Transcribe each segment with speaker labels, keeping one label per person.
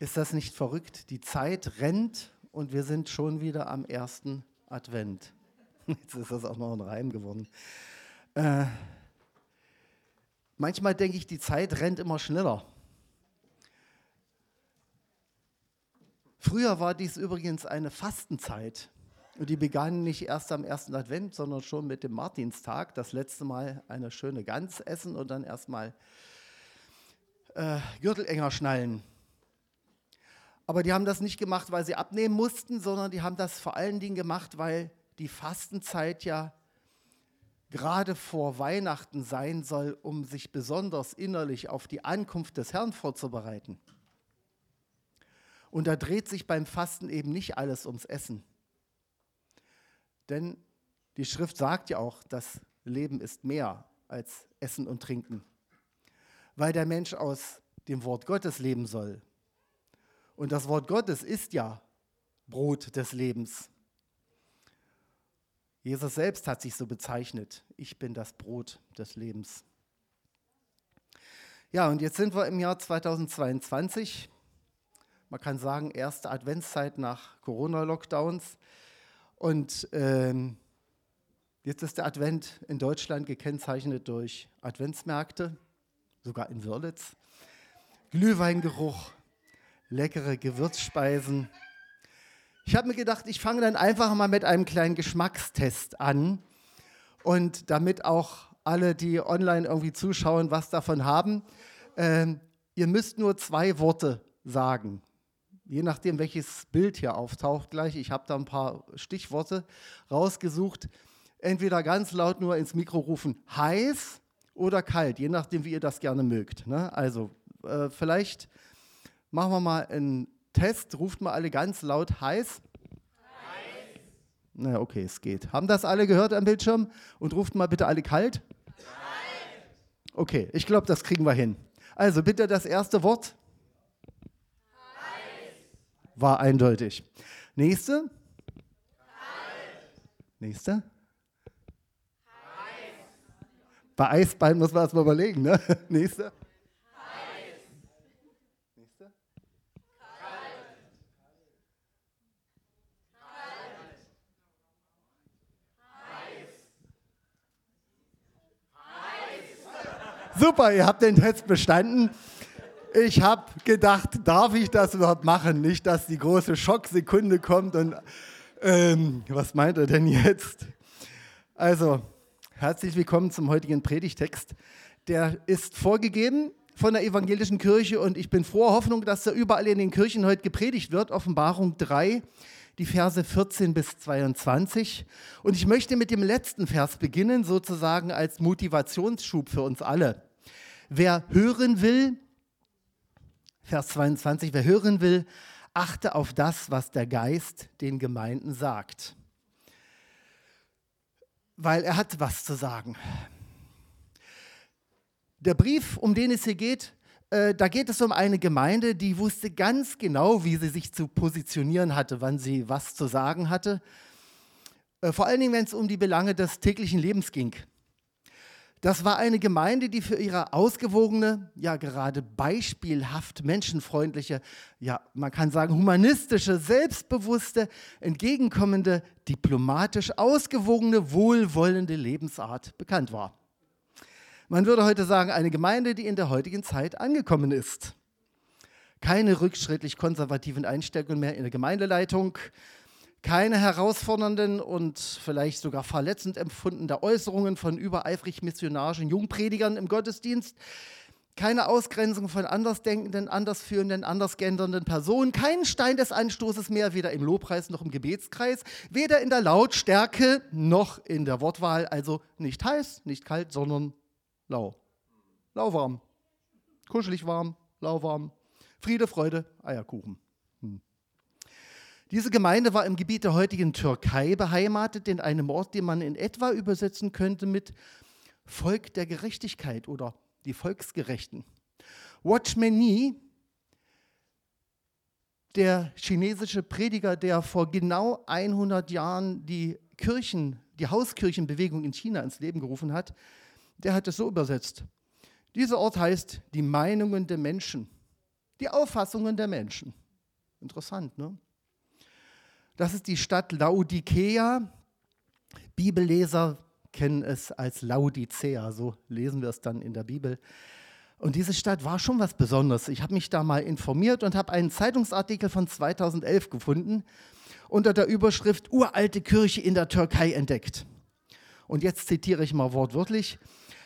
Speaker 1: Ist das nicht verrückt? Die Zeit rennt und wir sind schon wieder am ersten Advent. Jetzt ist das auch noch ein Reim geworden. Äh, manchmal denke ich, die Zeit rennt immer schneller. Früher war dies übrigens eine Fastenzeit. Und die begann nicht erst am ersten Advent, sondern schon mit dem Martinstag. Das letzte Mal eine schöne Gans essen und dann erstmal äh, Gürtel enger schnallen. Aber die haben das nicht gemacht, weil sie abnehmen mussten, sondern die haben das vor allen Dingen gemacht, weil die Fastenzeit ja gerade vor Weihnachten sein soll, um sich besonders innerlich auf die Ankunft des Herrn vorzubereiten. Und da dreht sich beim Fasten eben nicht alles ums Essen. Denn die Schrift sagt ja auch, das Leben ist mehr als Essen und Trinken. Weil der Mensch aus dem Wort Gottes leben soll. Und das Wort Gottes ist ja Brot des Lebens. Jesus selbst hat sich so bezeichnet. Ich bin das Brot des Lebens. Ja, und jetzt sind wir im Jahr 2022. Man kann sagen, erste Adventszeit nach Corona-Lockdowns. Und ähm, jetzt ist der Advent in Deutschland gekennzeichnet durch Adventsmärkte, sogar in Wörlitz. Glühweingeruch, leckere Gewürzspeisen. Ich habe mir gedacht, ich fange dann einfach mal mit einem kleinen Geschmackstest an. Und damit auch alle, die online irgendwie zuschauen, was davon haben, äh, ihr müsst nur zwei Worte sagen. Je nachdem, welches Bild hier auftaucht gleich. Ich habe da ein paar Stichworte rausgesucht. Entweder ganz laut nur ins Mikro rufen, heiß oder kalt, je nachdem, wie ihr das gerne mögt. Ne? Also äh, vielleicht Machen wir mal einen Test. Ruft mal alle ganz laut heiß. Heiß. Na, okay, es geht. Haben das alle gehört am Bildschirm? Und ruft mal bitte alle kalt. Kalt. Okay, ich glaube, das kriegen wir hin. Also bitte das erste Wort. Heiß. War eindeutig. Nächste. Kalt. Nächste. Heiß. Bei Eisbein muss man erstmal überlegen. Ne? Nächste. Super, ihr habt den Test bestanden. Ich habe gedacht, darf ich das überhaupt machen? Nicht, dass die große Schocksekunde kommt und ähm, was meint er denn jetzt? Also, herzlich willkommen zum heutigen Predigtext. Der ist vorgegeben von der evangelischen Kirche und ich bin froher Hoffnung, dass er überall in den Kirchen heute gepredigt wird. Offenbarung 3, die Verse 14 bis 22. Und ich möchte mit dem letzten Vers beginnen, sozusagen als Motivationsschub für uns alle. Wer hören will, Vers 22, wer hören will, achte auf das, was der Geist den Gemeinden sagt. Weil er hat was zu sagen. Der Brief, um den es hier geht, äh, da geht es um eine Gemeinde, die wusste ganz genau, wie sie sich zu positionieren hatte, wann sie was zu sagen hatte. Äh, vor allen Dingen, wenn es um die Belange des täglichen Lebens ging. Das war eine Gemeinde, die für ihre ausgewogene, ja gerade beispielhaft menschenfreundliche, ja man kann sagen humanistische, selbstbewusste, entgegenkommende, diplomatisch ausgewogene, wohlwollende Lebensart bekannt war. Man würde heute sagen, eine Gemeinde, die in der heutigen Zeit angekommen ist. Keine rückschrittlich konservativen Einstellungen mehr in der Gemeindeleitung, keine herausfordernden und vielleicht sogar verletzend empfundenen Äußerungen von übereifrig missionarischen Jungpredigern im Gottesdienst, keine Ausgrenzung von andersdenkenden, andersführenden, andersgendernden Personen, kein Stein des Anstoßes mehr, weder im Lobpreis noch im Gebetskreis, weder in der Lautstärke noch in der Wortwahl, also nicht heiß, nicht kalt, sondern lau. Lauwarm. Kuschelig warm, lauwarm. Friede, Freude, Eierkuchen. Diese Gemeinde war im Gebiet der heutigen Türkei beheimatet, in einem Ort, den man in etwa übersetzen könnte mit Volk der Gerechtigkeit oder die Volksgerechten. Watchmeni, der chinesische Prediger, der vor genau 100 Jahren die Kirchen, die Hauskirchenbewegung in China ins Leben gerufen hat, der hat es so übersetzt. Dieser Ort heißt die Meinungen der Menschen, die Auffassungen der Menschen. Interessant, ne? Das ist die Stadt Laodikea. Bibelleser kennen es als Laodicea, so lesen wir es dann in der Bibel. Und diese Stadt war schon was Besonderes. Ich habe mich da mal informiert und habe einen Zeitungsartikel von 2011 gefunden unter der Überschrift Uralte Kirche in der Türkei entdeckt. Und jetzt zitiere ich mal wortwörtlich.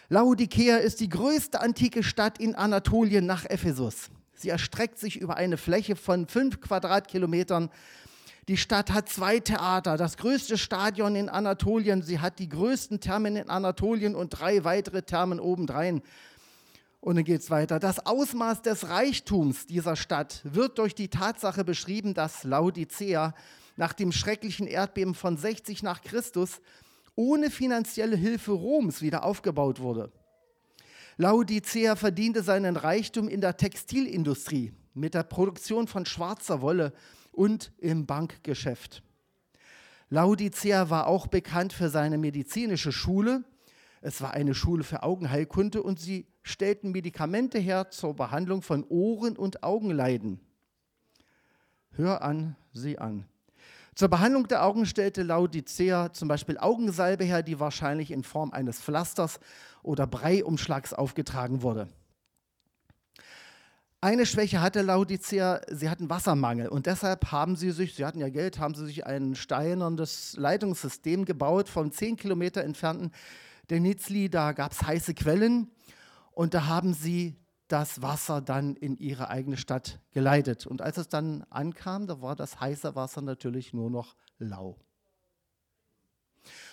Speaker 1: Laodikea ist die größte antike Stadt in Anatolien nach Ephesus. Sie erstreckt sich über eine Fläche von fünf Quadratkilometern. Die Stadt hat zwei Theater, das größte Stadion in Anatolien. Sie hat die größten Thermen in Anatolien und drei weitere Thermen obendrein. Und dann geht es weiter. Das Ausmaß des Reichtums dieser Stadt wird durch die Tatsache beschrieben, dass Laodicea nach dem schrecklichen Erdbeben von 60 nach Christus ohne finanzielle Hilfe Roms wieder aufgebaut wurde. Laodicea verdiente seinen Reichtum in der Textilindustrie, mit der Produktion von schwarzer Wolle und im Bankgeschäft. Laodicea war auch bekannt für seine medizinische Schule. Es war eine Schule für Augenheilkunde und sie stellten Medikamente her zur Behandlung von Ohren- und Augenleiden. Hör an, sieh an. Zur Behandlung der Augen stellte Laodicea zum Beispiel Augensalbe her, die wahrscheinlich in Form eines Pflasters oder Breiumschlags aufgetragen wurde. Eine Schwäche hatte Laodicea, sie hatten Wassermangel und deshalb haben sie sich, sie hatten ja Geld, haben sie sich ein steinernes Leitungssystem gebaut vom 10 Kilometer entfernten Denizli. Da gab es heiße Quellen und da haben sie das Wasser dann in ihre eigene Stadt geleitet. Und als es dann ankam, da war das heiße Wasser natürlich nur noch lau.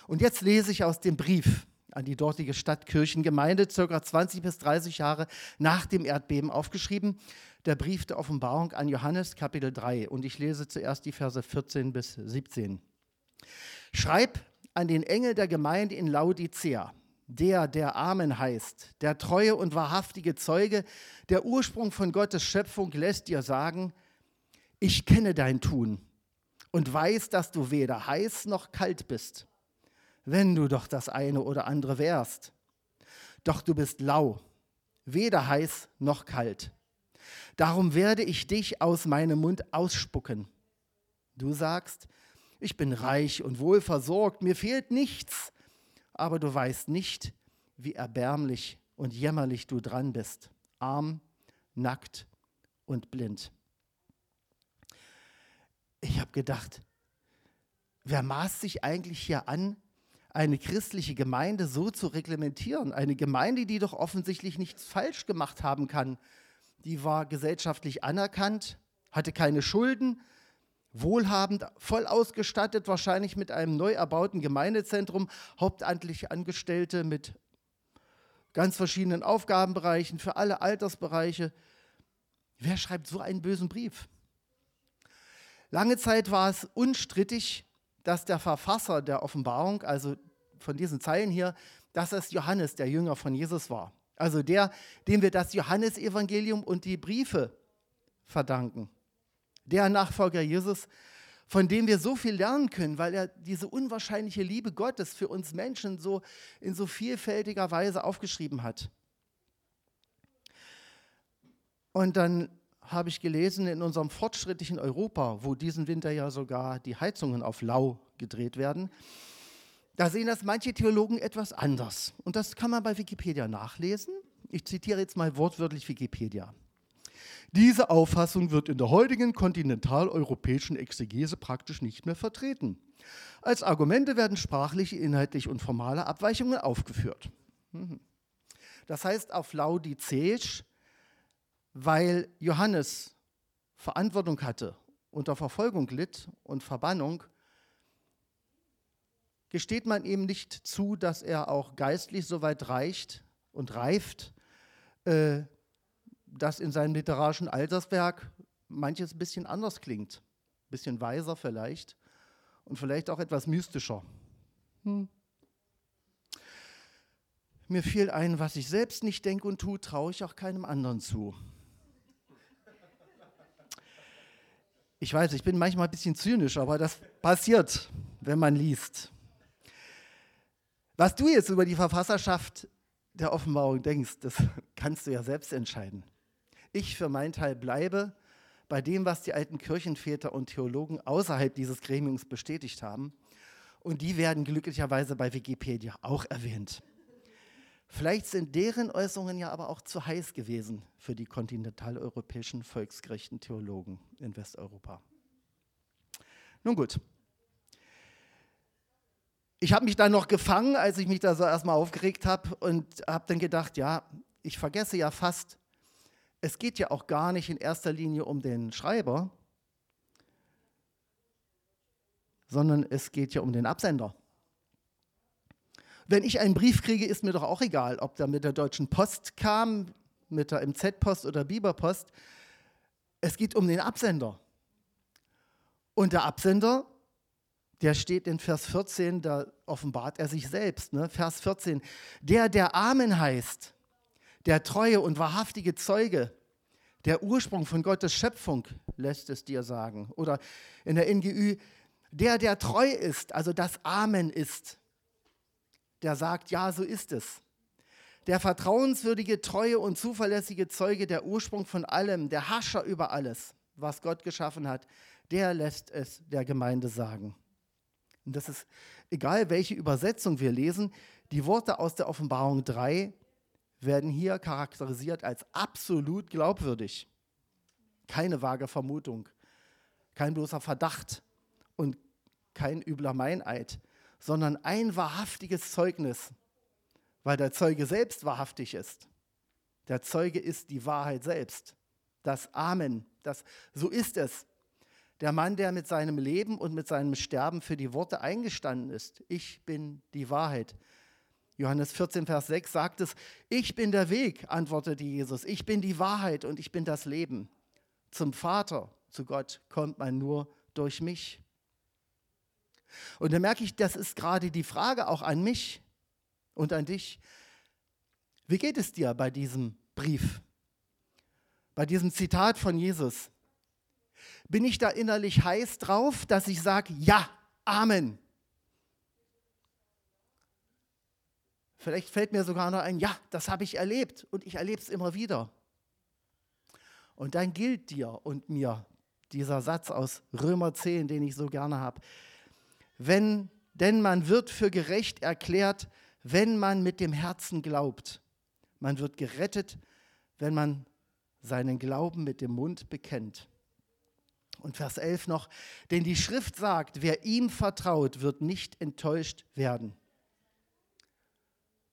Speaker 1: Und jetzt lese ich aus dem Brief an die dortige Stadtkirchengemeinde, circa 20 bis 30 Jahre nach dem Erdbeben aufgeschrieben, der Brief der Offenbarung an Johannes, Kapitel 3. Und ich lese zuerst die Verse 14 bis 17. Schreib an den Engel der Gemeinde in Laodicea der, der Amen heißt, der treue und wahrhaftige Zeuge, der Ursprung von Gottes Schöpfung lässt dir sagen, ich kenne dein Tun und weiß, dass du weder heiß noch kalt bist, wenn du doch das eine oder andere wärst. Doch du bist lau, weder heiß noch kalt. Darum werde ich dich aus meinem Mund ausspucken. Du sagst, ich bin reich und wohl versorgt, mir fehlt nichts aber du weißt nicht, wie erbärmlich und jämmerlich du dran bist, arm, nackt und blind. Ich habe gedacht, wer maßt sich eigentlich hier an, eine christliche Gemeinde so zu reglementieren? Eine Gemeinde, die doch offensichtlich nichts falsch gemacht haben kann. Die war gesellschaftlich anerkannt, hatte keine Schulden, wohlhabend, voll ausgestattet, wahrscheinlich mit einem neu erbauten Gemeindezentrum, hauptamtliche Angestellte mit ganz verschiedenen Aufgabenbereichen für alle Altersbereiche. Wer schreibt so einen bösen Brief? Lange Zeit war es unstrittig, dass der Verfasser der Offenbarung, also von diesen Zeilen hier, dass es Johannes, der Jünger von Jesus war. Also der, dem wir das Johannesevangelium und die Briefe verdanken der Nachfolger Jesus, von dem wir so viel lernen können, weil er diese unwahrscheinliche Liebe Gottes für uns Menschen so in so vielfältiger Weise aufgeschrieben hat. Und dann habe ich gelesen, in unserem fortschrittlichen Europa, wo diesen Winter ja sogar die Heizungen auf lau gedreht werden, da sehen das manche Theologen etwas anders. Und das kann man bei Wikipedia nachlesen. Ich zitiere jetzt mal wortwörtlich Wikipedia. Diese Auffassung wird in der heutigen kontinentaleuropäischen Exegese praktisch nicht mehr vertreten. Als Argumente werden sprachliche, inhaltliche und formale Abweichungen aufgeführt. Mhm. Das heißt auf Laodiceisch, weil Johannes Verantwortung hatte, unter Verfolgung litt und Verbannung, gesteht man ihm nicht zu, dass er auch geistlich so weit reicht und reift, äh, dass in seinem literarischen Alterswerk manches ein bisschen anders klingt. Ein bisschen weiser vielleicht und vielleicht auch etwas mystischer. Hm. Mir fiel ein, was ich selbst nicht denke und tue, traue ich auch keinem anderen zu. Ich weiß, ich bin manchmal ein bisschen zynisch, aber das passiert, wenn man liest. Was du jetzt über die Verfasserschaft der Offenbarung denkst, das kannst du ja selbst entscheiden. Ich für meinen Teil bleibe bei dem, was die alten Kirchenväter und Theologen außerhalb dieses Gremiums bestätigt haben. Und die werden glücklicherweise bei Wikipedia auch erwähnt. Vielleicht sind deren Äußerungen ja aber auch zu heiß gewesen für die kontinentaleuropäischen volksgerechten Theologen in Westeuropa. Nun gut. Ich habe mich dann noch gefangen, als ich mich da so erstmal aufgeregt habe und habe dann gedacht, ja, ich vergesse ja fast, es geht ja auch gar nicht in erster Linie um den Schreiber, sondern es geht ja um den Absender. Wenn ich einen Brief kriege, ist mir doch auch egal, ob der mit der Deutschen Post kam, mit der MZ-Post oder Biberpost. Es geht um den Absender. Und der Absender, der steht in Vers 14, da offenbart er sich selbst. Ne? Vers 14, der, der Amen heißt, der treue und wahrhaftige Zeuge, der Ursprung von Gottes Schöpfung, lässt es dir sagen. Oder in der NGÜ, der, der treu ist, also das Amen ist der sagt, ja, so ist es. Der vertrauenswürdige, treue und zuverlässige Zeuge, der Ursprung von allem, der Hascher über alles, was Gott geschaffen hat, der lässt es der Gemeinde sagen. Und das ist egal, welche Übersetzung wir lesen, die Worte aus der Offenbarung 3 werden hier charakterisiert als absolut glaubwürdig. Keine vage Vermutung, kein bloßer Verdacht und kein übler Meineid, sondern ein wahrhaftiges Zeugnis, weil der Zeuge selbst wahrhaftig ist. Der Zeuge ist die Wahrheit selbst. Das Amen, das so ist es. Der Mann, der mit seinem Leben und mit seinem Sterben für die Worte eingestanden ist. Ich bin die Wahrheit. Johannes 14, Vers 6 sagt es, ich bin der Weg, antwortete Jesus, ich bin die Wahrheit und ich bin das Leben. Zum Vater, zu Gott kommt man nur durch mich. Und da merke ich, das ist gerade die Frage auch an mich und an dich. Wie geht es dir bei diesem Brief? Bei diesem Zitat von Jesus? Bin ich da innerlich heiß drauf, dass ich sage, ja, Amen? Vielleicht fällt mir sogar noch ein, ja, das habe ich erlebt und ich erlebe es immer wieder. Und dann gilt dir und mir dieser Satz aus Römer 10, den ich so gerne habe wenn, denn man wird für gerecht erklärt, wenn man mit dem Herzen glaubt. Man wird gerettet, wenn man seinen Glauben mit dem Mund bekennt. Und Vers 11 noch, denn die Schrift sagt, wer ihm vertraut, wird nicht enttäuscht werden.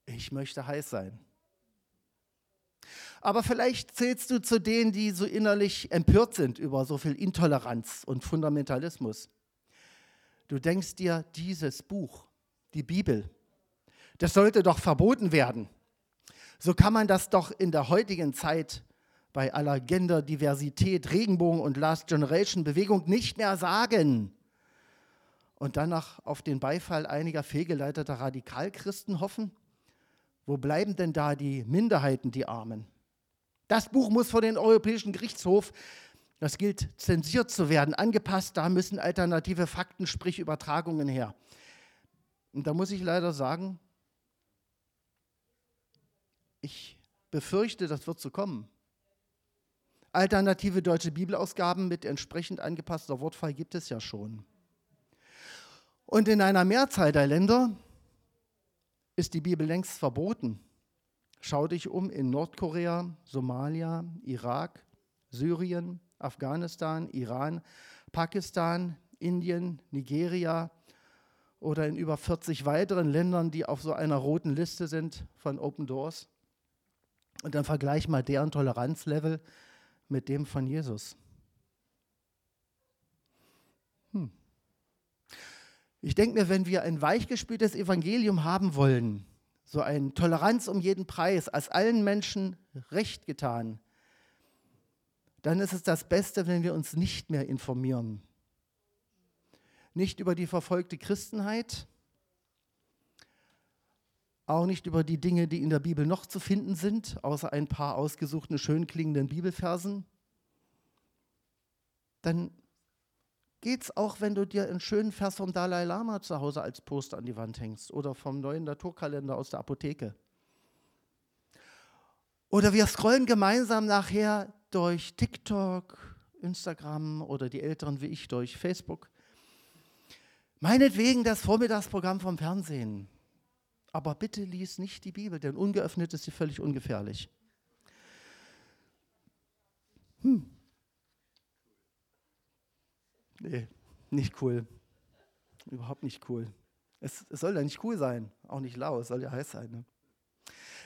Speaker 1: Ich möchte heiß sein. Aber vielleicht zählst du zu denen, die so innerlich empört sind über so viel Intoleranz und Fundamentalismus. Du denkst dir, dieses Buch, die Bibel, das sollte doch verboten werden. So kann man das doch in der heutigen Zeit bei aller Genderdiversität, Regenbogen und Last Generation Bewegung nicht mehr sagen. Und danach auf den Beifall einiger fehlgeleiteter Radikalchristen hoffen? Wo bleiben denn da die Minderheiten, die Armen? Das Buch muss vor den Europäischen Gerichtshof das gilt, zensiert zu werden, angepasst. Da müssen alternative Fakten, sprich Übertragungen her. Und da muss ich leider sagen, ich befürchte, das wird so kommen. Alternative deutsche Bibelausgaben mit entsprechend angepasster Wortfall gibt es ja schon. Und in einer Mehrzahl der Länder ist die Bibel längst verboten. Schau dich um in Nordkorea, Somalia, Irak, Syrien, Afghanistan, Iran, Pakistan, Indien, Nigeria oder in über 40 weiteren Ländern, die auf so einer roten Liste sind von Open Doors. Und dann vergleich mal deren Toleranzlevel mit dem von Jesus. Hm. Ich denke mir, wenn wir ein weichgespültes Evangelium haben wollen, so ein Toleranz um jeden Preis, als allen Menschen Recht getan, dann ist es das Beste, wenn wir uns nicht mehr informieren. Nicht über die verfolgte Christenheit, auch nicht über die Dinge, die in der Bibel noch zu finden sind, außer ein paar ausgesuchten, schön klingenden Bibelversen. Dann geht es auch, wenn du dir einen schönen Vers vom Dalai Lama zu Hause als Poster an die Wand hängst oder vom neuen Naturkalender aus der Apotheke. Oder wir scrollen gemeinsam nachher durch TikTok, Instagram oder die Älteren wie ich durch Facebook. Meinetwegen das Vormittagsprogramm vom Fernsehen. Aber bitte lies nicht die Bibel, denn ungeöffnet ist sie völlig ungefährlich. Hm. Nee, nicht cool. Überhaupt nicht cool. Es, es, soll ja nicht cool sein, auch nicht lau, es soll ja heiß sein. Ne?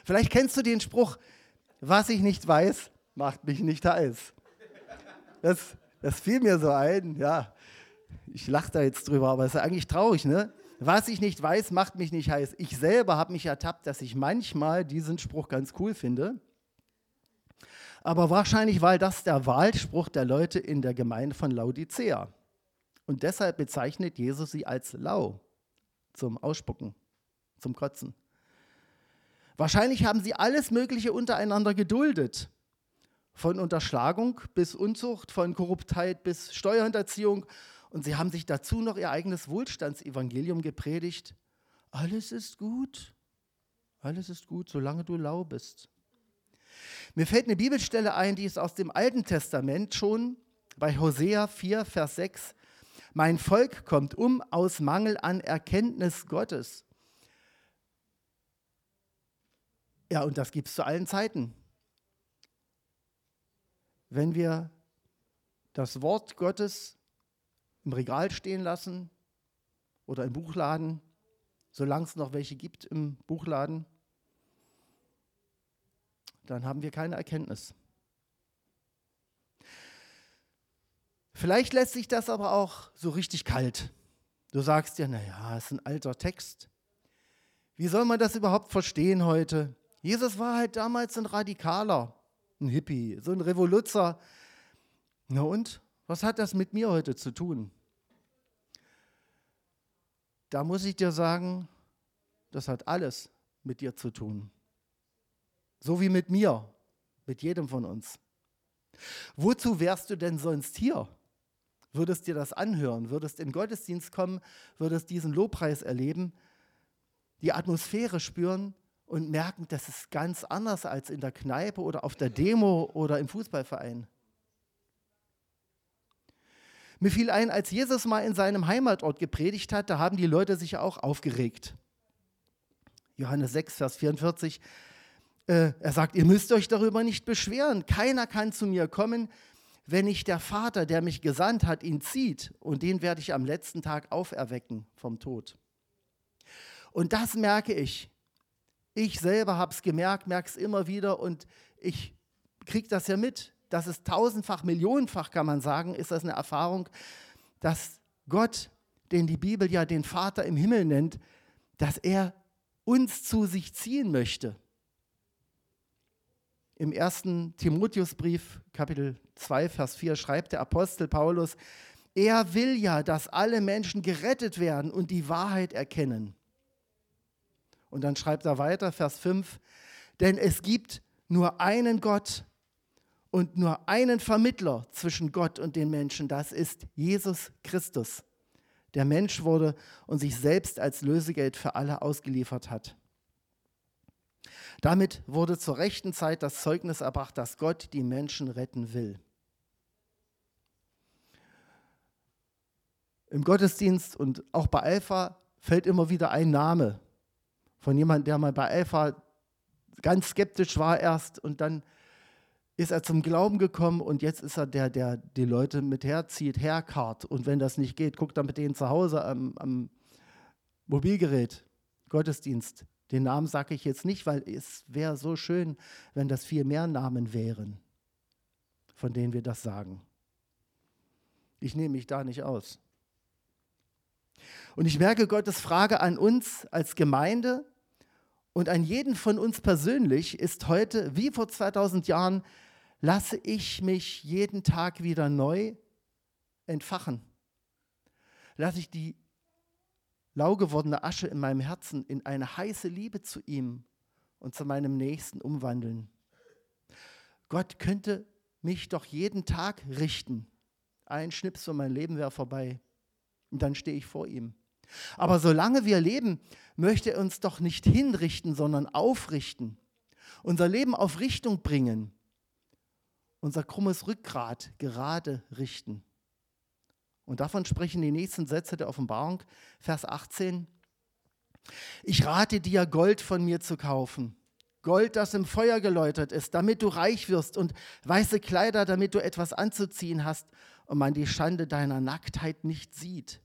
Speaker 1: Vielleicht kennst du den Spruch, was ich nicht weiß, macht mich nicht heiß. Das, das fiel mir so ein, ja. Ich lache da jetzt drüber, aber es ist eigentlich traurig, ne? Was ich nicht weiß, macht mich nicht heiß. Ich selber habe mich ertappt, dass ich manchmal diesen Spruch ganz cool finde. Aber wahrscheinlich war das der Wahlspruch der Leute in der Gemeinde von Laodicea. Und deshalb bezeichnet Jesus sie als lau zum Ausspucken, zum Kotzen. Wahrscheinlich haben sie alles Mögliche untereinander geduldet. Von Unterschlagung bis Unzucht, von Korruptheit bis Steuerhinterziehung. Und sie haben sich dazu noch ihr eigenes Wohlstandsevangelium gepredigt. Alles ist gut. Alles ist gut, solange du lau bist. Mir fällt eine Bibelstelle ein, die ist aus dem Alten Testament schon bei Hosea 4, Vers 6. Mein Volk kommt um aus Mangel an Erkenntnis Gottes. Ja, und das gibt es zu allen Zeiten. Wenn wir das Wort Gottes im Regal stehen lassen oder im Buchladen, solange es noch welche gibt im Buchladen, dann haben wir keine Erkenntnis. Vielleicht lässt sich das aber auch so richtig kalt. Du sagst ja, naja, es ist ein alter Text. Wie soll man das überhaupt verstehen heute? Jesus war halt damals ein Radikaler, ein Hippie, so ein Revoluzer. Na und? Was hat das mit mir heute zu tun? Da muss ich dir sagen, das hat alles mit dir zu tun. So wie mit mir, mit jedem von uns. Wozu wärst du denn sonst hier? Würdest dir das anhören, würdest in Gottesdienst kommen, würdest diesen Lobpreis erleben, die Atmosphäre spüren und merken, das ist ganz anders als in der Kneipe oder auf der Demo oder im Fußballverein. Mir fiel ein, als Jesus mal in seinem Heimatort gepredigt hat, da haben die Leute sich auch aufgeregt. Johannes 6, Vers 44. Äh, er sagt, ihr müsst euch darüber nicht beschweren. Keiner kann zu mir kommen, wenn nicht der Vater, der mich gesandt hat, ihn zieht, und den werde ich am letzten Tag auferwecken vom Tod. Und das merke ich. Ich selber habe es gemerkt, merke es immer wieder und ich kriege das ja mit. Das ist tausendfach, millionenfach, kann man sagen, ist das eine Erfahrung, dass Gott, den die Bibel ja den Vater im Himmel nennt, dass er uns zu sich ziehen möchte im ersten Timotheusbrief, Kapitel 2, Vers 4, schreibt der Apostel Paulus, er will ja, dass alle Menschen gerettet werden und die Wahrheit erkennen. Und dann schreibt er weiter, Vers 5, denn es gibt nur einen Gott und nur einen Vermittler zwischen Gott und den Menschen, das ist Jesus Christus, der Mensch wurde und sich selbst als Lösegeld für alle ausgeliefert hat. Damit wurde zur rechten Zeit das Zeugnis erbracht, dass Gott die Menschen retten will. Im Gottesdienst und auch bei Alpha fällt immer wieder ein Name von jemandem, der mal bei Alpha ganz skeptisch war erst und dann ist er zum Glauben gekommen und jetzt ist er der, der die Leute mit herzieht, herkart. Und wenn das nicht geht, guckt er mit denen zu Hause am, am Mobilgerät, Gottesdienst. Den Namen sage ich jetzt nicht, weil es wäre so schön, wenn das viel mehr Namen wären, von denen wir das sagen. Ich nehme mich da nicht aus. Und ich merke Gottes Frage an uns als Gemeinde und an jeden von uns persönlich ist heute, wie vor 2000 Jahren, lasse ich mich jeden Tag wieder neu entfachen. Lasse ich die lau gewordene Asche in meinem Herzen in eine heiße Liebe zu ihm und zu meinem Nächsten umwandeln. Gott könnte mich doch jeden Tag richten. Ein Schnips und mein Leben wäre vorbei. Und dann stehe ich vor ihm. Aber solange wir leben, möchte er uns doch nicht hinrichten, sondern aufrichten. Unser Leben auf Richtung bringen. unser krummes Rückgrat gerade richten. Und davon sprechen die nächsten Sätze der Offenbarung, Vers 18. Ich rate dir, Gold von mir zu kaufen. Gold, das im Feuer geläutert ist, damit du reich wirst und weiße Kleider, damit du etwas anzuziehen hast und man die Schande deiner Nacktheit nicht sieht.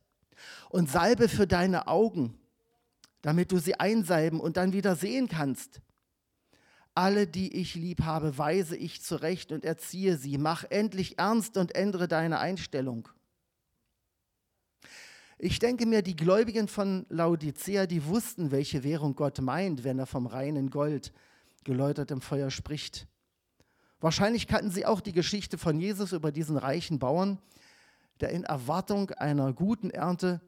Speaker 1: Und Salbe für deine Augen, damit du sie einsalben und dann wieder sehen kannst. Alle, die ich lieb habe, weise ich zurecht und erziehe sie. Mach endlich ernst und ändere deine Einstellung. Ich denke mir, die Gläubigen von Laodicea, die wussten, welche Währung Gott meint, wenn er vom reinen Gold geläutert im Feuer spricht. Wahrscheinlich kannten sie auch die Geschichte von Jesus über diesen reichen Bauern, der in Erwartung einer guten Ernte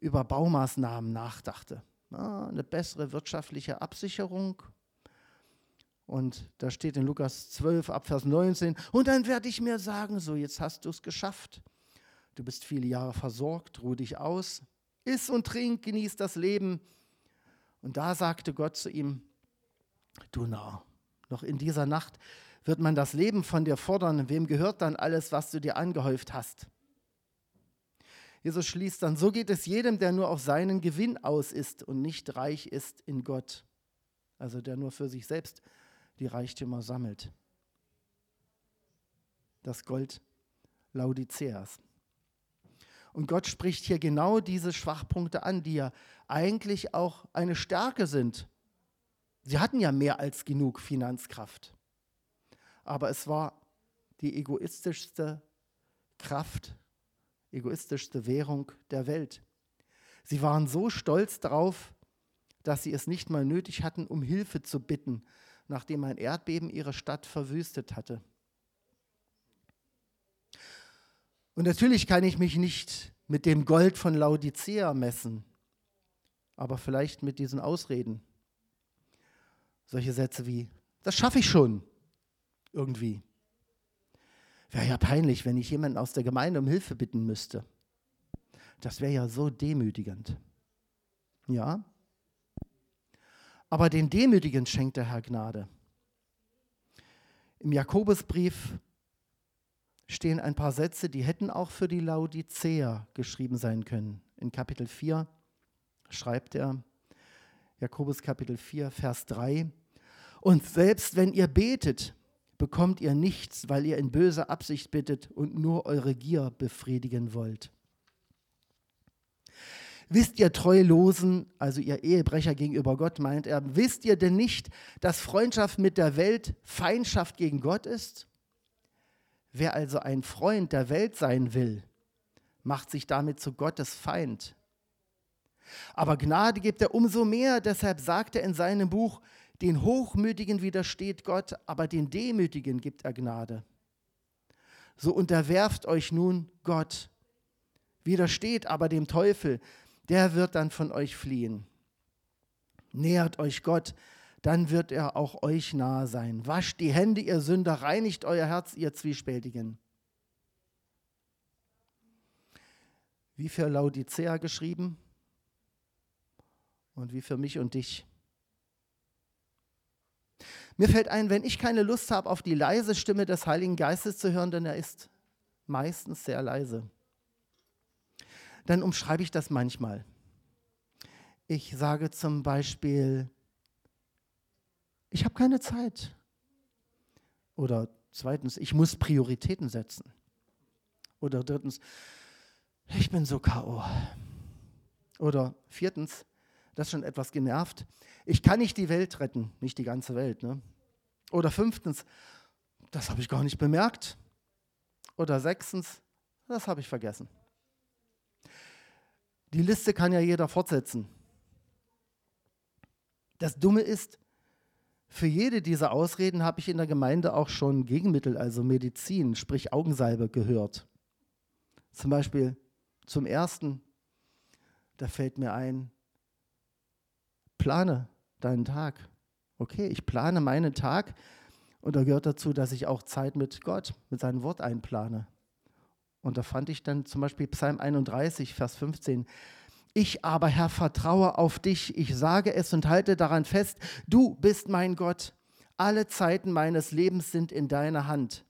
Speaker 1: über Baumaßnahmen nachdachte. Ja, eine bessere wirtschaftliche Absicherung, und da steht in Lukas 12 ab Vers 19, und dann werde ich mir sagen, so jetzt hast du es geschafft. Du bist viele Jahre versorgt, ruh dich aus, iss und trink, genieß das Leben. Und da sagte Gott zu ihm, du Narr, noch in dieser Nacht wird man das Leben von dir fordern. Wem gehört dann alles, was du dir angehäuft hast? Jesus schließt dann, so geht es jedem, der nur auf seinen Gewinn aus ist und nicht reich ist in Gott. Also der nur für sich selbst die Reichtümer sammelt. Das Gold Laodiceas. Und Gott spricht hier genau diese Schwachpunkte an, die ja eigentlich auch eine Stärke sind. Sie hatten ja mehr als genug Finanzkraft. Aber es war die egoistischste Kraft, egoistischste Währung der Welt. Sie waren so stolz darauf, dass sie es nicht mal nötig hatten, um Hilfe zu bitten, nachdem ein Erdbeben ihre Stadt verwüstet hatte. Und natürlich kann ich mich nicht mit dem Gold von Laodicea messen, aber vielleicht mit diesen Ausreden. Solche Sätze wie, das schaffe ich schon, irgendwie. Wäre ja peinlich, wenn ich jemanden aus der Gemeinde um Hilfe bitten müsste. Das wäre ja so demütigend. Ja, aber den Demütigen schenkt der Herr Gnade. Im Jakobusbrief stehen ein paar Sätze, die hätten auch für die Laodicea geschrieben sein können. In Kapitel 4 schreibt er, Jakobus Kapitel 4, Vers 3, und selbst wenn ihr betet, bekommt ihr nichts, weil ihr in böser Absicht bittet und nur eure Gier befriedigen wollt. Wisst ihr Treulosen, also ihr Ehebrecher gegenüber Gott, meint er, wisst ihr denn nicht, dass Freundschaft mit der Welt Feindschaft gegen Gott ist? Wer also ein Freund der Welt sein will, macht sich damit zu Gottes Feind. Aber Gnade gibt er umso mehr, deshalb sagt er in seinem Buch, den Hochmütigen widersteht Gott, aber den Demütigen gibt er Gnade. So unterwerft euch nun Gott, widersteht aber dem Teufel, der wird dann von euch fliehen. Nähert euch Gott, dann wird er auch euch nahe sein. Wascht die Hände, ihr Sünder, reinigt euer Herz, ihr Zwiespältigen. Wie für Laodicea geschrieben und wie für mich und dich. Mir fällt ein, wenn ich keine Lust habe, auf die leise Stimme des Heiligen Geistes zu hören, denn er ist meistens sehr leise dann umschreibe ich das manchmal. Ich sage zum Beispiel, ich habe keine Zeit. Oder zweitens, ich muss Prioritäten setzen. Oder drittens, ich bin so KO. Oder viertens, das ist schon etwas genervt, ich kann nicht die Welt retten, nicht die ganze Welt. Ne? Oder fünftens, das habe ich gar nicht bemerkt. Oder sechstens, das habe ich vergessen. Die Liste kann ja jeder fortsetzen. Das Dumme ist, für jede dieser Ausreden habe ich in der Gemeinde auch schon Gegenmittel, also Medizin, sprich Augensalbe, gehört. Zum Beispiel zum ersten, da fällt mir ein, plane deinen Tag. Okay, ich plane meinen Tag und da gehört dazu, dass ich auch Zeit mit Gott, mit seinem Wort einplane. Und da fand ich dann zum Beispiel Psalm 31, Vers 15. Ich aber, Herr, vertraue auf dich. Ich sage es und halte daran fest. Du bist mein Gott. Alle Zeiten meines Lebens sind in deiner Hand.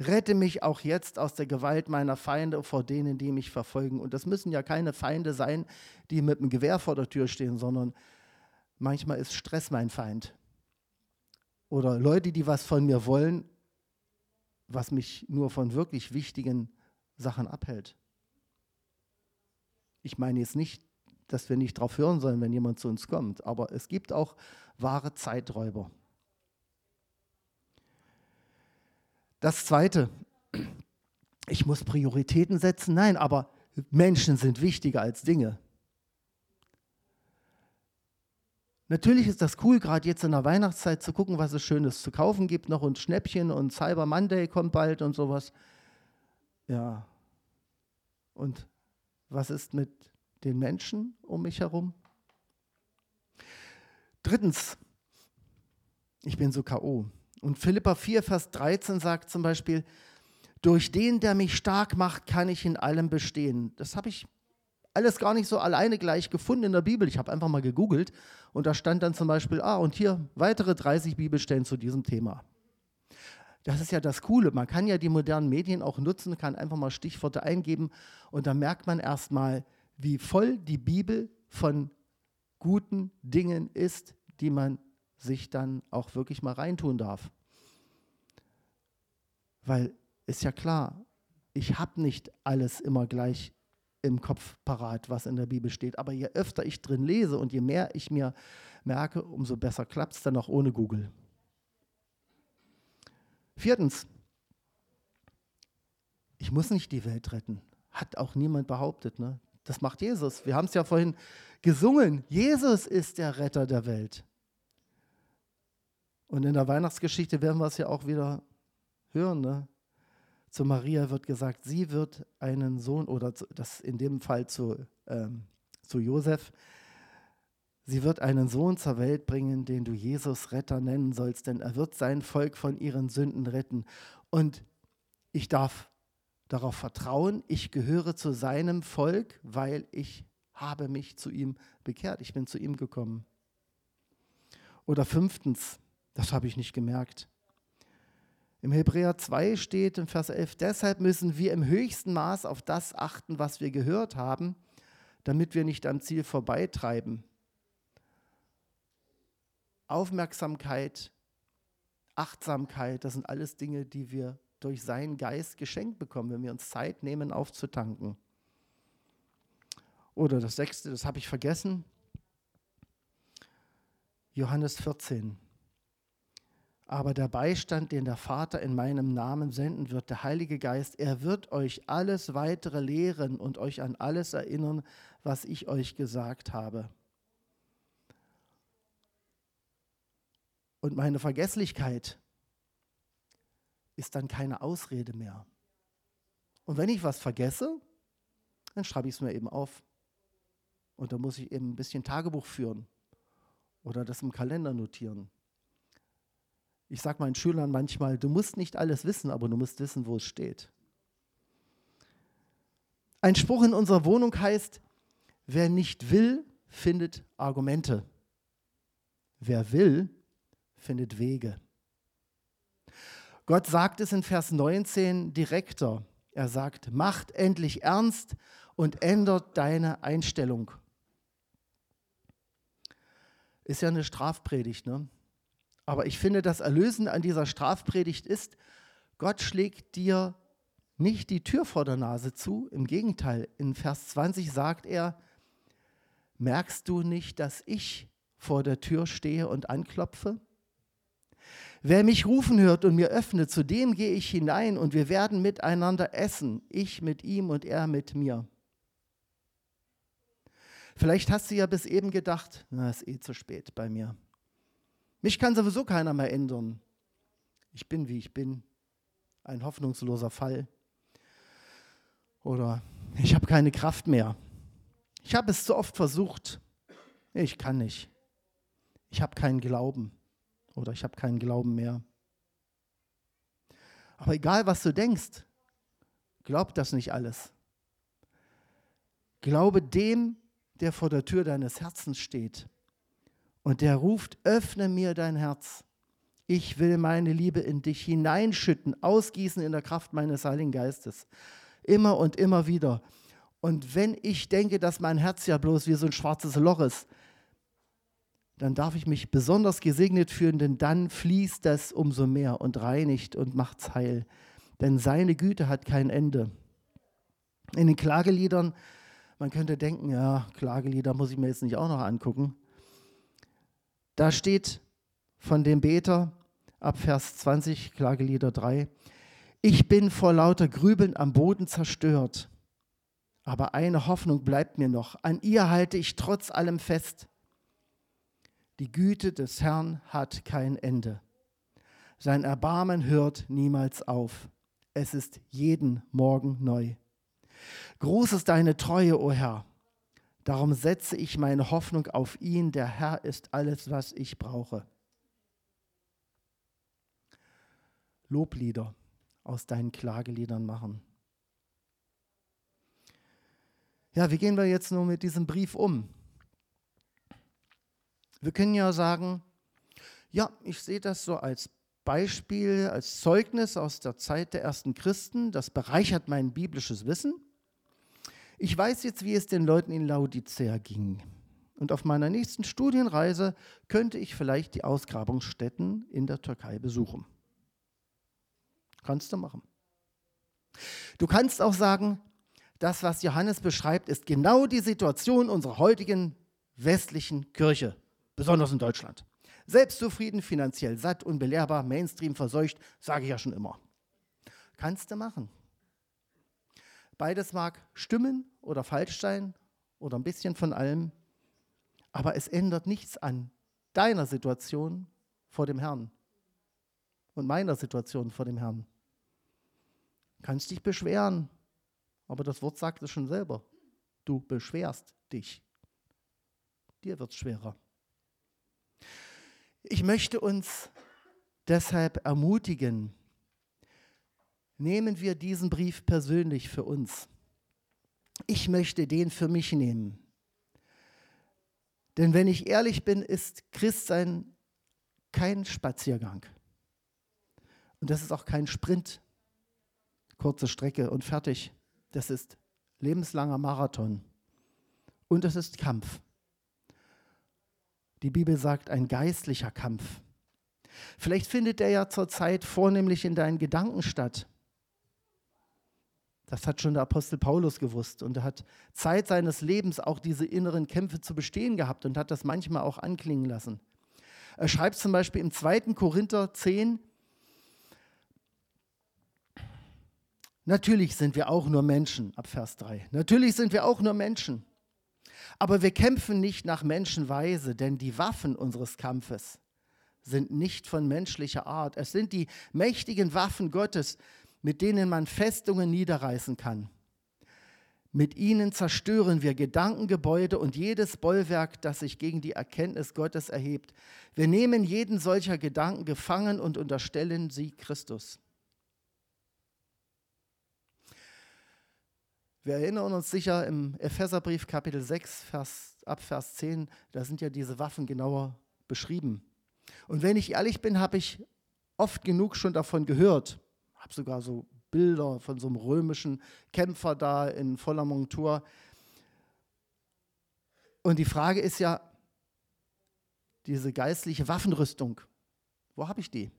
Speaker 1: Rette mich auch jetzt aus der Gewalt meiner Feinde vor denen, die mich verfolgen. Und das müssen ja keine Feinde sein, die mit dem Gewehr vor der Tür stehen, sondern manchmal ist Stress mein Feind. Oder Leute, die was von mir wollen, was mich nur von wirklich wichtigen Sachen abhält. Ich meine jetzt nicht, dass wir nicht darauf hören sollen, wenn jemand zu uns kommt, aber es gibt auch wahre Zeiträuber. Das Zweite, ich muss Prioritäten setzen. Nein, aber Menschen sind wichtiger als Dinge. Natürlich ist das cool, gerade jetzt in der Weihnachtszeit zu gucken, was es Schönes zu kaufen gibt noch und Schnäppchen und Cyber Monday kommt bald und sowas. Ja. Und was ist mit den Menschen um mich herum? Drittens, ich bin so K.O. Und Philippa 4, Vers 13 sagt zum Beispiel, durch den, der mich stark macht, kann ich in allem bestehen. Das habe ich alles gar nicht so alleine gleich gefunden in der Bibel. Ich habe einfach mal gegoogelt und da stand dann zum Beispiel, ah, und hier weitere 30 Bibelstellen zu diesem Thema. Das ist ja das Coole. Man kann ja die modernen Medien auch nutzen, kann einfach mal Stichworte eingeben und dann merkt man erstmal, wie voll die Bibel von guten Dingen ist, die man sich dann auch wirklich mal reintun darf. Weil ist ja klar, ich habe nicht alles immer gleich im Kopf parat, was in der Bibel steht. Aber je öfter ich drin lese und je mehr ich mir merke, umso besser klappt es dann auch ohne Google. Viertens, ich muss nicht die Welt retten. Hat auch niemand behauptet. Ne? Das macht Jesus. Wir haben es ja vorhin gesungen. Jesus ist der Retter der Welt. Und in der Weihnachtsgeschichte werden wir es ja auch wieder hören. Ne? Zu Maria wird gesagt, sie wird einen Sohn, oder zu, das in dem Fall zu, ähm, zu Josef, sie wird einen Sohn zur Welt bringen, den du Jesus Retter nennen sollst, denn er wird sein Volk von ihren Sünden retten. Und ich darf darauf vertrauen, ich gehöre zu seinem Volk, weil ich habe mich zu ihm bekehrt, ich bin zu ihm gekommen. Oder fünftens, das habe ich nicht gemerkt. Im Hebräer 2 steht in Vers 11, deshalb müssen wir im höchsten Maß auf das achten, was wir gehört haben, damit wir nicht am Ziel vorbeitreiben. Aufmerksamkeit, Achtsamkeit, das sind alles Dinge, die wir durch seinen Geist geschenkt bekommen, wenn wir uns Zeit nehmen, aufzutanken. Oder das sechste, das habe ich vergessen. Johannes 14. Aber der Beistand, den der Vater in meinem Namen senden wird, der Heilige Geist, er wird euch alles weitere lehren und euch an alles erinnern, was ich euch gesagt habe. Und meine Vergesslichkeit ist dann keine Ausrede mehr. Und wenn ich was vergesse, dann schreibe ich es mir eben auf. Und dann muss ich eben ein bisschen Tagebuch führen oder das im Kalender notieren. Ich sage meinen Schülern manchmal, du musst nicht alles wissen, aber du musst wissen, wo es steht. Ein Spruch in unserer Wohnung heißt, wer nicht will, findet Argumente. Wer will, findet Wege. Gott sagt es in Vers 19 direkter. Er sagt, macht endlich ernst und ändert deine Einstellung. Ist ja eine Strafpredigt, ne? Aber ich finde, das Erlösende an dieser Strafpredigt ist, Gott schlägt dir nicht die Tür vor der Nase zu. Im Gegenteil, in Vers 20 sagt er, merkst du nicht, dass ich vor der Tür stehe und anklopfe? Wer mich rufen hört und mir öffnet, zu dem gehe ich hinein und wir werden miteinander essen, ich mit ihm und er mit mir. Vielleicht hast du ja bis eben gedacht, na, ist eh zu spät bei mir. Mich kann sowieso keiner mehr ändern. Ich bin, wie ich bin. Ein hoffnungsloser Fall. Oder ich habe keine Kraft mehr. Ich habe es so oft versucht. Ich kann nicht. Ich habe keinen Glauben. Oder ich habe keinen Glauben mehr. Aber egal, was du denkst, glaub das nicht alles. Glaube dem, der vor der Tür deines Herzens steht und der ruft, öffne mir dein Herz. Ich will meine Liebe in dich hineinschütten, ausgießen in der Kraft meines Heiligen Geistes. Immer und immer wieder. Und wenn ich denke, dass mein Herz ja bloß wie so ein schwarzes Loch ist, dann darf ich mich besonders gesegnet fühlen, denn dann fließt das umso mehr und reinigt und macht's heil. Denn seine Güte hat kein Ende. In den Klageliedern, man könnte denken, ja, Klagelieder muss ich mir jetzt nicht auch noch angucken. Da steht von dem Beter ab Vers 20, Klagelieder 3, ich bin vor lauter Grübeln am Boden zerstört, aber eine Hoffnung bleibt mir noch, an ihr halte ich trotz allem fest. Die Güte des Herrn hat kein Ende. Sein Erbarmen hört niemals auf. Es ist jeden Morgen neu. Groß ist deine Treue, o Herr. Darum setze ich meine Hoffnung auf ihn. Der Herr ist alles, was ich brauche. Loblieder aus deinen Klageliedern machen. Ja, wie gehen wir jetzt nur mit diesem Brief um? Wir können ja sagen, ja, ich sehe das so als Beispiel, als Zeugnis aus der Zeit der ersten Christen. Das bereichert mein biblisches Wissen. Ich weiß jetzt, wie es den Leuten in Laodicea ging. Und auf meiner nächsten Studienreise könnte ich vielleicht die Ausgrabungsstätten in der Türkei besuchen. Kannst du machen. Du kannst auch sagen, das, was Johannes beschreibt, ist genau die Situation unserer heutigen westlichen Kirche, besonders in Deutschland. Selbstzufrieden, finanziell satt, unbelehrbar, Mainstream verseucht, sage ich ja schon immer. Kannst du machen. Beides mag stimmen oder falsch sein oder ein bisschen von allem, aber es ändert nichts an deiner Situation vor dem Herrn und meiner Situation vor dem Herrn. Kannst dich beschweren, aber das Wort sagt es schon selber. Du beschwerst dich. Dir wird es schwerer. Ich möchte uns deshalb ermutigen, nehmen wir diesen Brief persönlich für uns. Ich möchte den für mich nehmen. Denn wenn ich ehrlich bin, ist Christsein kein Spaziergang. Und das ist auch kein Sprint kurze Strecke und fertig. Das ist lebenslanger Marathon. Und es ist Kampf. Die Bibel sagt ein geistlicher Kampf. Vielleicht findet der ja zurzeit vornehmlich in deinen Gedanken statt. Das hat schon der Apostel Paulus gewusst und er hat Zeit seines Lebens auch diese inneren Kämpfe zu bestehen gehabt und hat das manchmal auch anklingen lassen. Er schreibt zum Beispiel im 2. Korinther 10, Natürlich sind wir auch nur Menschen, ab Vers 3. Natürlich sind wir auch nur Menschen. Aber wir kämpfen nicht nach Menschenweise, denn die Waffen unseres Kampfes sind nicht von menschlicher Art. Es sind die mächtigen Waffen Gottes, mit denen man Festungen niederreißen kann. Mit ihnen zerstören wir Gedankengebäude und jedes Bollwerk, das sich gegen die Erkenntnis Gottes erhebt. Wir nehmen jeden solcher Gedanken gefangen und unterstellen sie Christus. Wir erinnern uns sicher im Epheserbrief Kapitel 6, Vers, ab Vers 10, da sind ja diese Waffen genauer beschrieben. Und wenn ich ehrlich bin, habe ich oft genug schon davon gehört. Habe sogar so Bilder von so einem römischen Kämpfer da in voller Montur. Und die Frage ist ja, diese geistliche Waffenrüstung, wo habe ich die?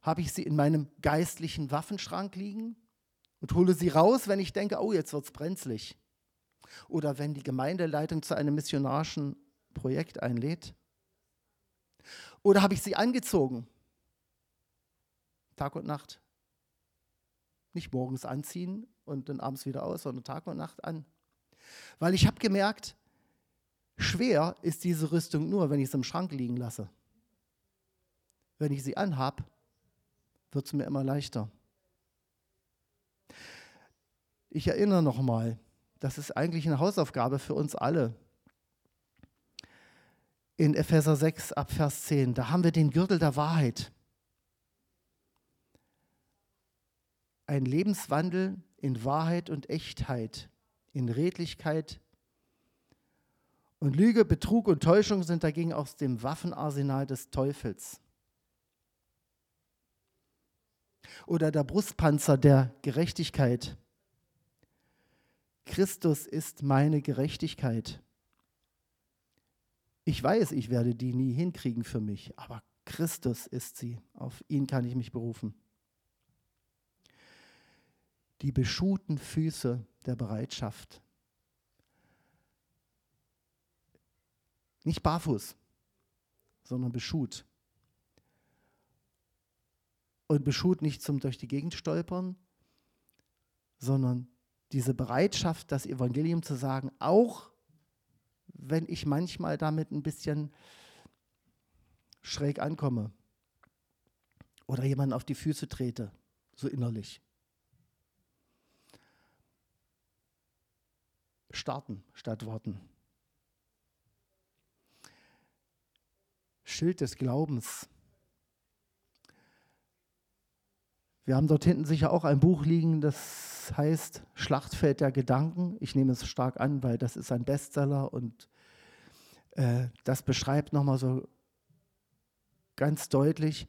Speaker 1: Habe ich sie in meinem geistlichen Waffenschrank liegen? und hole sie raus, wenn ich denke, oh, jetzt wird es brenzlig. Oder wenn die Gemeindeleitung zu einem missionarischen Projekt einlädt. Oder habe ich sie angezogen? Tag und Nacht. Nicht morgens anziehen und dann abends wieder aus, sondern Tag und Nacht an. Weil ich habe gemerkt, schwer ist diese Rüstung nur, wenn ich sie im Schrank liegen lasse. Wenn ich sie anhab, wird es mir immer leichter. Ich erinnere nochmal, das ist eigentlich eine Hausaufgabe für uns alle. In Epheser 6 ab Vers 10, da haben wir den Gürtel der Wahrheit. Ein Lebenswandel in Wahrheit und Echtheit, in Redlichkeit. Und Lüge, Betrug und Täuschung sind dagegen aus dem Waffenarsenal des Teufels. Oder der Brustpanzer der Gerechtigkeit. Christus ist meine Gerechtigkeit. Ich weiß, ich werde die nie hinkriegen für mich, aber Christus ist sie. Auf ihn kann ich mich berufen. Die beschuhten Füße der Bereitschaft. Nicht barfuß, sondern beschut. Und beschut nicht zum durch die Gegend stolpern, sondern diese Bereitschaft, das Evangelium zu sagen, auch wenn ich manchmal damit ein bisschen schräg ankomme oder jemanden auf die Füße trete, so innerlich. Starten statt warten. Schild des Glaubens. Wir haben dort hinten sicher auch ein Buch liegen, das heißt Schlachtfeld der Gedanken. Ich nehme es stark an, weil das ist ein Bestseller und äh, das beschreibt nochmal so ganz deutlich,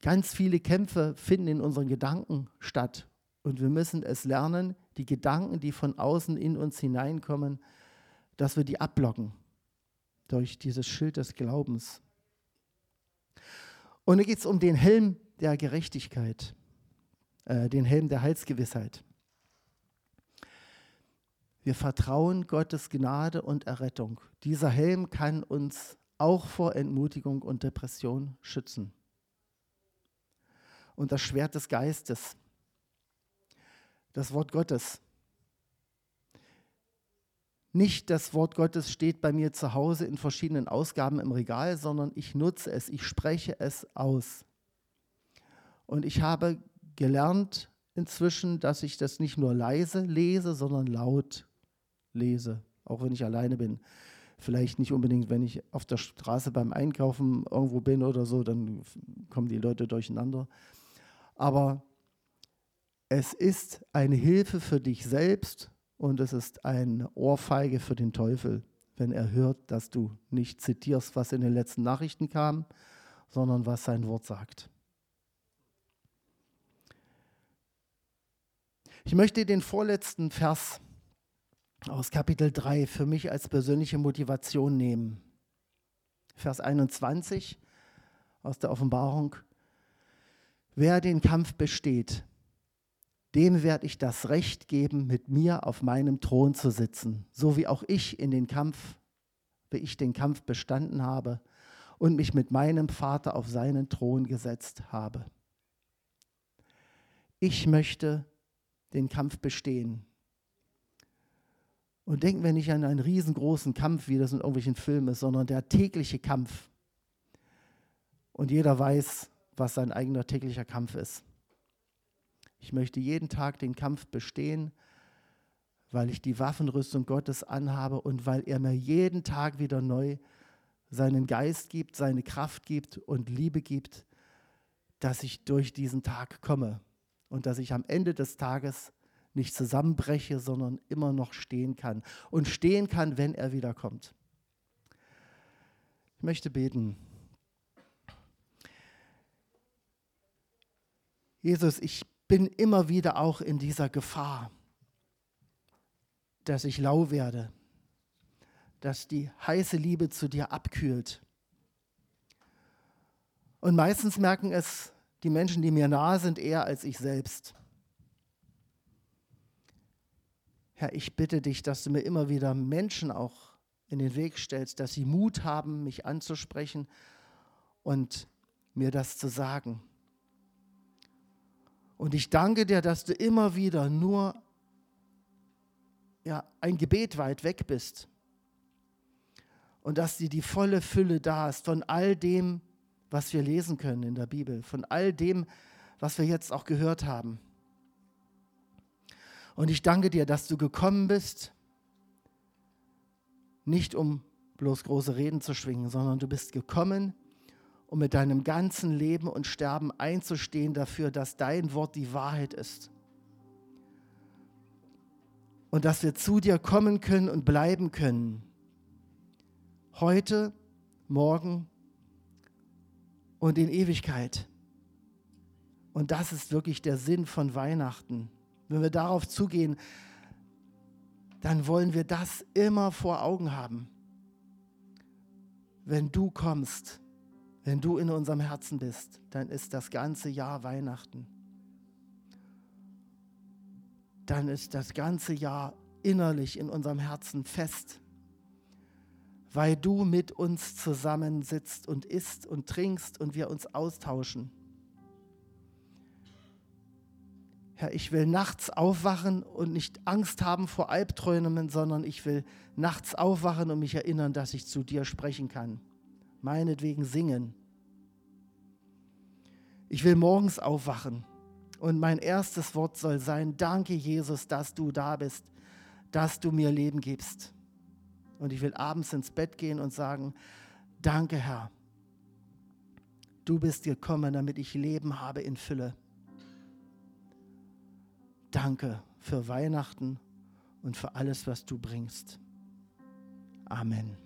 Speaker 1: ganz viele Kämpfe finden in unseren Gedanken statt. Und wir müssen es lernen, die Gedanken, die von außen in uns hineinkommen, dass wir die abblocken durch dieses Schild des Glaubens. Und dann geht es um den Helm der Gerechtigkeit äh, den Helm der Heilsgewissheit. Wir vertrauen Gottes Gnade und Errettung. Dieser Helm kann uns auch vor Entmutigung und Depression schützen. Und das Schwert des Geistes, das Wort Gottes. Nicht das Wort Gottes steht bei mir zu Hause in verschiedenen Ausgaben im Regal, sondern ich nutze es, ich spreche es aus. Und ich habe gelernt inzwischen, dass ich das nicht nur leise lese, sondern laut lese, auch wenn ich alleine bin. Vielleicht nicht unbedingt, wenn ich auf der Straße beim Einkaufen irgendwo bin oder so, dann kommen die Leute durcheinander. Aber es ist eine Hilfe für dich selbst und es ist eine Ohrfeige für den Teufel, wenn er hört, dass du nicht zitierst, was in den letzten Nachrichten kam, sondern was sein Wort sagt. Ich möchte den vorletzten Vers aus Kapitel 3 für mich als persönliche Motivation nehmen. Vers 21 aus der Offenbarung. Wer den Kampf besteht, dem werde ich das Recht geben, mit mir auf meinem Thron zu sitzen, so wie auch ich in den Kampf, wie ich den Kampf bestanden habe und mich mit meinem Vater auf seinen Thron gesetzt habe. Ich möchte den Kampf bestehen. Und denken wir nicht an einen riesengroßen Kampf, wie das in irgendwelchen Filmen ist, sondern der tägliche Kampf. Und jeder weiß, was sein eigener täglicher Kampf ist. Ich möchte jeden Tag den Kampf bestehen, weil ich die Waffenrüstung Gottes anhabe und weil er mir jeden Tag wieder neu seinen Geist gibt, seine Kraft gibt und Liebe gibt, dass ich durch diesen Tag komme und dass ich am Ende des Tages nicht zusammenbreche, sondern immer noch stehen kann und stehen kann, wenn er wiederkommt. Ich möchte beten. Jesus, ich bin immer wieder auch in dieser Gefahr, dass ich lau werde, dass die heiße Liebe zu dir abkühlt. Und meistens merken es die Menschen, die mir nahe sind, eher als ich selbst. Herr, ich bitte dich, dass du mir immer wieder Menschen auch in den Weg stellst, dass sie Mut haben, mich anzusprechen und mir das zu sagen. Und ich danke dir, dass du immer wieder nur ja, ein Gebet weit weg bist und dass dir die volle Fülle da ist von all dem, was wir lesen können in der Bibel, von all dem, was wir jetzt auch gehört haben. Und ich danke dir, dass du gekommen bist, nicht um bloß große Reden zu schwingen, sondern du bist gekommen, um mit deinem ganzen Leben und Sterben einzustehen dafür, dass dein Wort die Wahrheit ist. Und dass wir zu dir kommen können und bleiben können. Heute, morgen und in Ewigkeit. Und das ist wirklich der Sinn von Weihnachten. Wenn wir darauf zugehen, dann wollen wir das immer vor Augen haben. Wenn du kommst, wenn du in unserem Herzen bist, dann ist das ganze Jahr Weihnachten. Dann ist das ganze Jahr innerlich in unserem Herzen fest, weil du mit uns zusammensitzt und isst und trinkst und wir uns austauschen. Herr, ich will nachts aufwachen und nicht Angst haben vor Albträumen, sondern ich will nachts aufwachen und mich erinnern, dass ich zu dir sprechen kann. Meinetwegen singen. Ich will morgens aufwachen und mein erstes Wort soll sein, danke Jesus, dass du da bist, dass du mir Leben gibst. Und ich will abends ins Bett gehen und sagen, danke Herr, du bist gekommen, damit ich Leben habe in Fülle. Danke für Weihnachten und für alles, was du bringst. Amen.